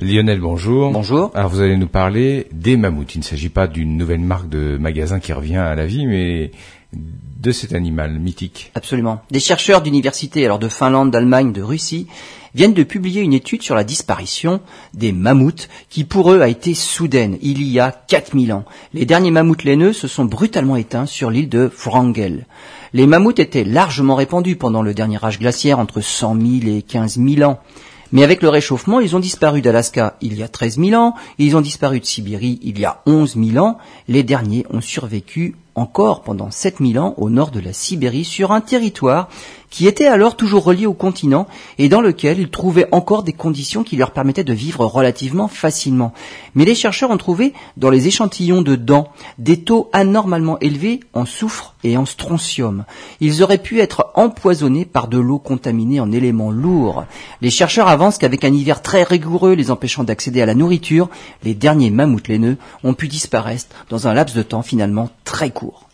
Lionel, bonjour. Bonjour. Alors vous allez nous parler des mammouths. Il ne s'agit pas d'une nouvelle marque de magasin qui revient à la vie, mais de cet animal mythique. Absolument. Des chercheurs d'universités, alors de Finlande, d'Allemagne, de Russie, viennent de publier une étude sur la disparition des mammouths qui pour eux a été soudaine il y a 4000 ans. Les derniers mammouths laineux se sont brutalement éteints sur l'île de Wrangel. Les mammouths étaient largement répandus pendant le dernier âge glaciaire entre 100 000 et 15 000 ans. Mais avec le réchauffement, ils ont disparu d'Alaska il y a 13 000 ans, ils ont disparu de Sibérie il y a 11 000 ans. Les derniers ont survécu encore pendant 7000 ans au nord de la Sibérie sur un territoire qui était alors toujours relié au continent et dans lequel ils trouvaient encore des conditions qui leur permettaient de vivre relativement facilement. Mais les chercheurs ont trouvé dans les échantillons de dents des taux anormalement élevés en soufre et en strontium. Ils auraient pu être empoisonnés par de l'eau contaminée en éléments lourds. Les chercheurs avancent qu'avec un hiver très rigoureux les empêchant d'accéder à la nourriture, les derniers mammouths laineux ont pu disparaître dans un laps de temps finalement très court.